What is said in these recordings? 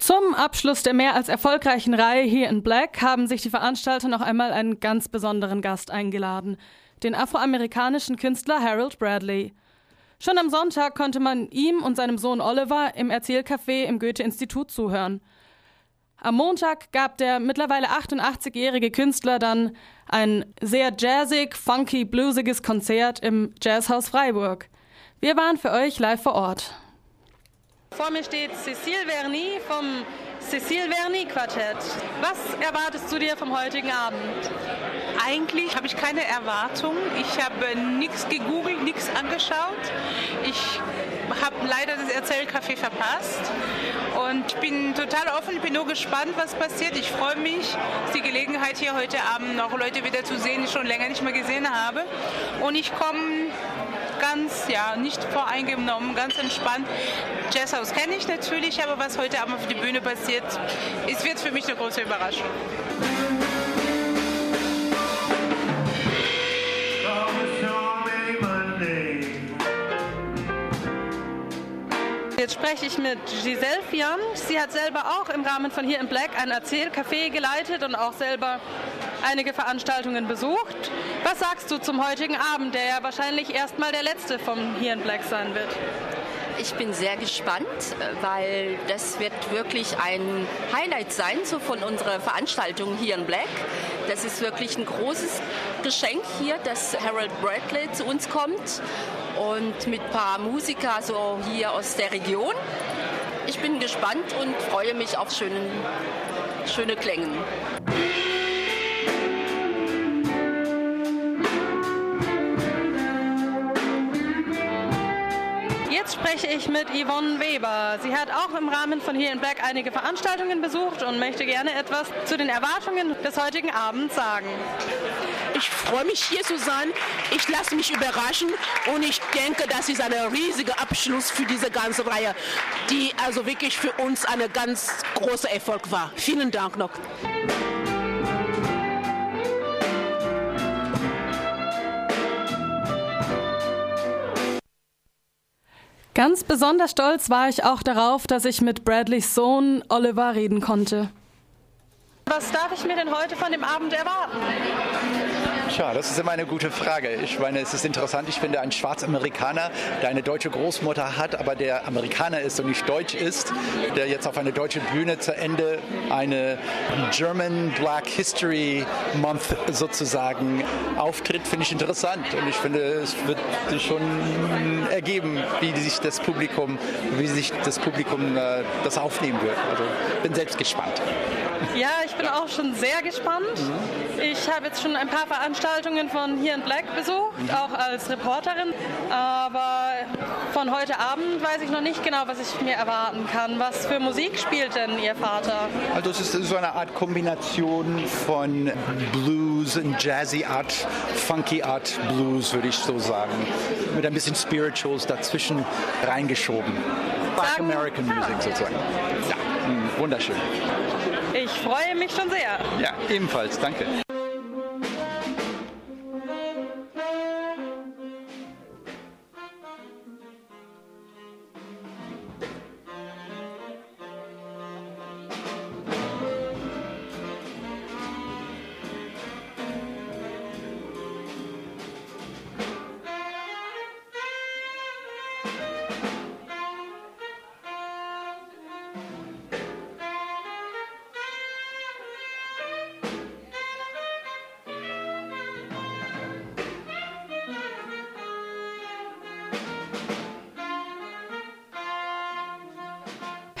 Zum Abschluss der mehr als erfolgreichen Reihe hier in Black haben sich die Veranstalter noch einmal einen ganz besonderen Gast eingeladen, den afroamerikanischen Künstler Harold Bradley. Schon am Sonntag konnte man ihm und seinem Sohn Oliver im Erzählcafé im Goethe-Institut zuhören. Am Montag gab der mittlerweile 88-jährige Künstler dann ein sehr jazzig, funky, bluesiges Konzert im Jazzhaus Freiburg. Wir waren für euch live vor Ort. Vor mir steht Cécile Verny vom Cécile Verny Quartett. Was erwartest du dir vom heutigen Abend? Eigentlich habe ich keine Erwartung. Ich habe nichts gegoogelt, nichts angeschaut. Ich habe leider das Erzählcafé verpasst und bin total offen, ich bin nur gespannt, was passiert. Ich freue mich, die Gelegenheit hier heute Abend noch Leute wieder zu sehen, die ich schon länger nicht mehr gesehen habe. Und ich komme ganz, ja, nicht voreingenommen, ganz entspannt. Jazzhaus kenne ich natürlich, aber was heute Abend auf der Bühne passiert, ist, wird für mich eine große Überraschung. Jetzt spreche ich mit Giselle Fian. Sie hat selber auch im Rahmen von hier in Black ein Erzählcafé geleitet und auch selber einige Veranstaltungen besucht. Was sagst du zum heutigen Abend, der ja wahrscheinlich erstmal der letzte vom hier in Black sein wird? Ich bin sehr gespannt, weil das wird wirklich ein Highlight sein so von unserer Veranstaltung hier in Black. Das ist wirklich ein großes Geschenk hier, dass Harold Bradley zu uns kommt und mit ein paar Musiker so hier aus der Region. Ich bin gespannt und freue mich auf schönen, schöne Klängen. Jetzt spreche ich mit Yvonne Weber. Sie hat auch im Rahmen von hier in Black einige Veranstaltungen besucht und möchte gerne etwas zu den Erwartungen des heutigen Abends sagen. Ich freue mich hier zu sein. Ich lasse mich überraschen und ich denke, das ist ein riesiger Abschluss für diese ganze Reihe, die also wirklich für uns ein ganz großer Erfolg war. Vielen Dank noch. Ganz besonders stolz war ich auch darauf, dass ich mit Bradleys Sohn Oliver reden konnte. Was darf ich mir denn heute von dem Abend erwarten? Tja, das ist immer eine gute Frage. Ich meine, es ist interessant. Ich finde, ein Schwarzamerikaner, der eine deutsche Großmutter hat, aber der Amerikaner ist und nicht deutsch ist, der jetzt auf eine deutsche Bühne zu Ende eine German Black History Month sozusagen auftritt, finde ich interessant. Und ich finde, es wird sich schon ergeben, wie sich das Publikum, wie sich das Publikum äh, das aufnehmen wird. Also bin selbst gespannt. Ja, ich bin auch schon sehr gespannt. Mhm. Ich habe jetzt schon ein paar Veranstaltungen von hier in Black besucht, mhm. auch als Reporterin. Aber von heute Abend weiß ich noch nicht genau, was ich mir erwarten kann. Was für Musik spielt denn Ihr Vater? Also es ist so eine Art Kombination von Blues und Jazzy Art, Funky Art Blues, würde ich so sagen. Mit ein bisschen Spirituals dazwischen reingeschoben. Black American Music sozusagen. Ja, hm, wunderschön. Ich freue mich schon sehr. Ja, ebenfalls. Danke.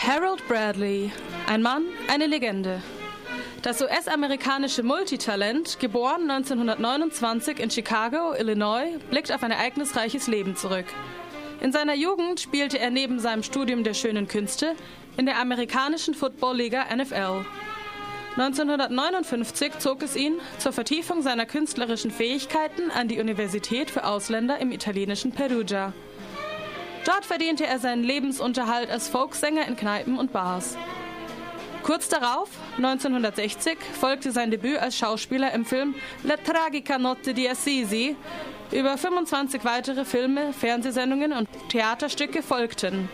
Harold Bradley, ein Mann, eine Legende. Das US-amerikanische Multitalent, geboren 1929 in Chicago, Illinois, blickt auf ein ereignisreiches Leben zurück. In seiner Jugend spielte er neben seinem Studium der schönen Künste in der amerikanischen Football-Liga NFL. 1959 zog es ihn zur Vertiefung seiner künstlerischen Fähigkeiten an die Universität für Ausländer im italienischen Perugia. Dort verdiente er seinen Lebensunterhalt als Folksänger in Kneipen und Bars. Kurz darauf, 1960, folgte sein Debüt als Schauspieler im Film La tragica notte di Assisi. Über 25 weitere Filme, Fernsehsendungen und Theaterstücke folgten.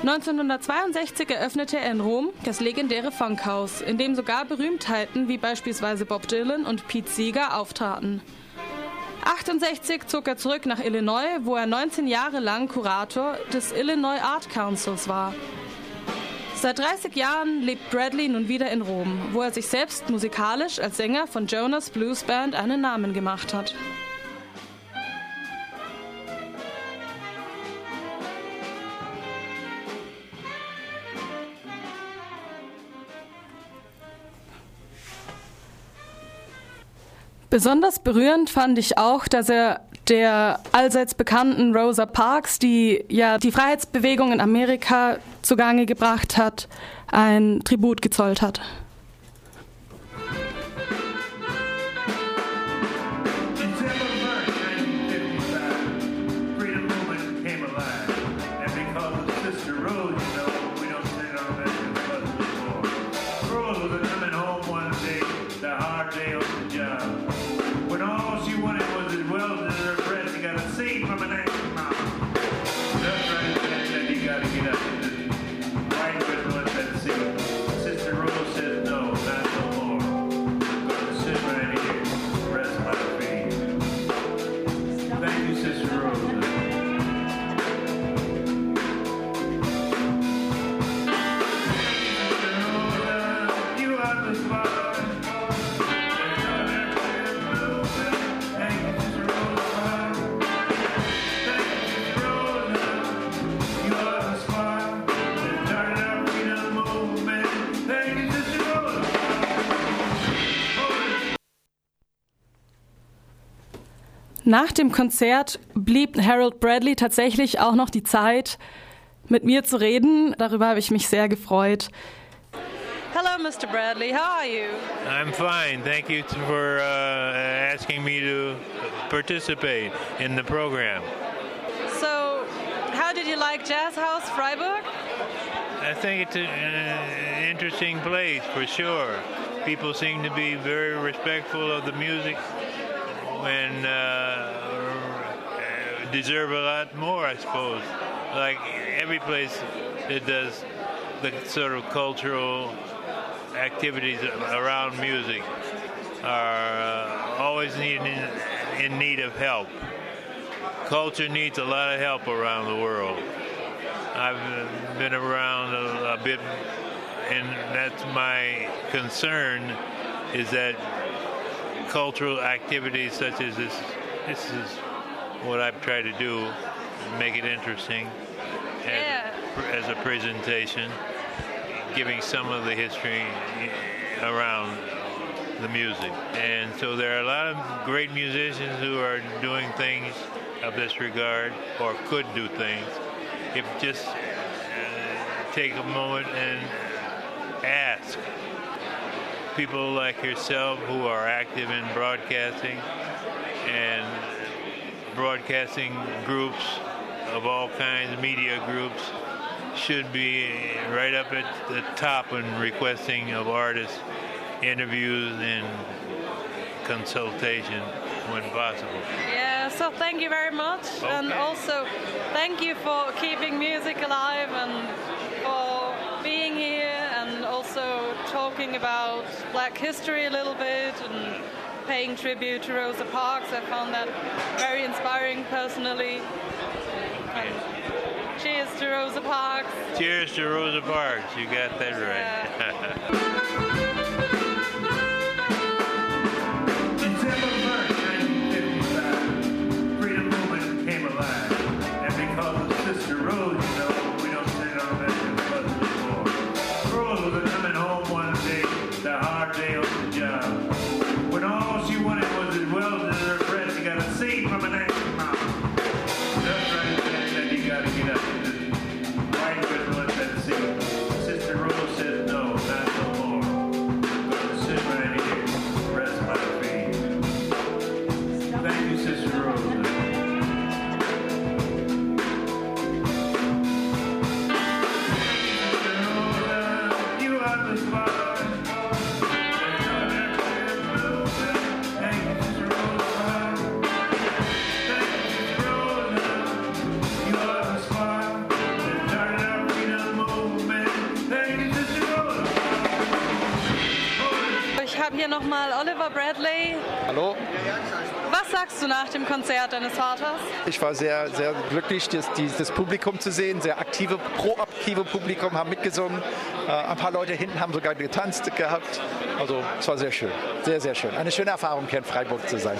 1962 eröffnete er in Rom das legendäre Funkhaus, in dem sogar Berühmtheiten wie beispielsweise Bob Dylan und Pete Seeger auftraten. 68 zog er zurück nach Illinois, wo er 19 Jahre lang Kurator des Illinois Art Councils war. Seit 30 Jahren lebt Bradley nun wieder in Rom, wo er sich selbst musikalisch als Sänger von Jonas Blues Band einen Namen gemacht hat. Besonders berührend fand ich auch, dass er der allseits bekannten Rosa Parks, die ja die Freiheitsbewegung in Amerika zugange gebracht hat, ein Tribut gezollt hat. from an. Just to say that you gotta get up. Nach dem Konzert blieb Harold Bradley tatsächlich auch noch die Zeit, mit mir zu reden. Darüber habe ich mich sehr gefreut. Hello, Mr. Bradley. How are you? I'm fine. Thank you for uh, asking me to participate in the program. So, how did you like Jazz House Freiburg? I think it's an interesting place for sure. People seem to be very respectful of the music and uh, deserve a lot more, I suppose. Like every place that does the sort of cultural activities around music are uh, always need in, need of help. Culture needs a lot of help around the world. I've been around a, a bit, and that's my concern is that cultural activities such as this. This is what I've tried to do, make it interesting as, Yeah. a, as a presentation, giving some of the history around the music. And so there are a lot of great musicians who are doing things of this regard or could do things if just uh, take a moment and ask people like yourself who are active in broadcasting and broadcasting groups of all kinds, media groups, should be right up at the top in requesting of artists interviews and consultation when possible. Yeah, so thank you very much. And also, thank you for keeping music alive and for being here and also talking about black history a little bit and paying tribute to Rosa Parks. I found that very inspiring personally. And cheers to Rosa Parks. Cheers to Rosa Parks. You got that right. habe hier nochmal Oliver Bradley. Hallo. Was sagst du nach dem Konzert deines Vaters? Ich war sehr, sehr glücklich, das, das Publikum zu sehen. Sehr aktive, proaktive Publikum haben mitgesungen. Äh, ein paar Leute hinten haben sogar getanzt gehabt. Also es war sehr schön. Sehr, sehr schön. Eine schöne Erfahrung, hier in Freiburg zu sein.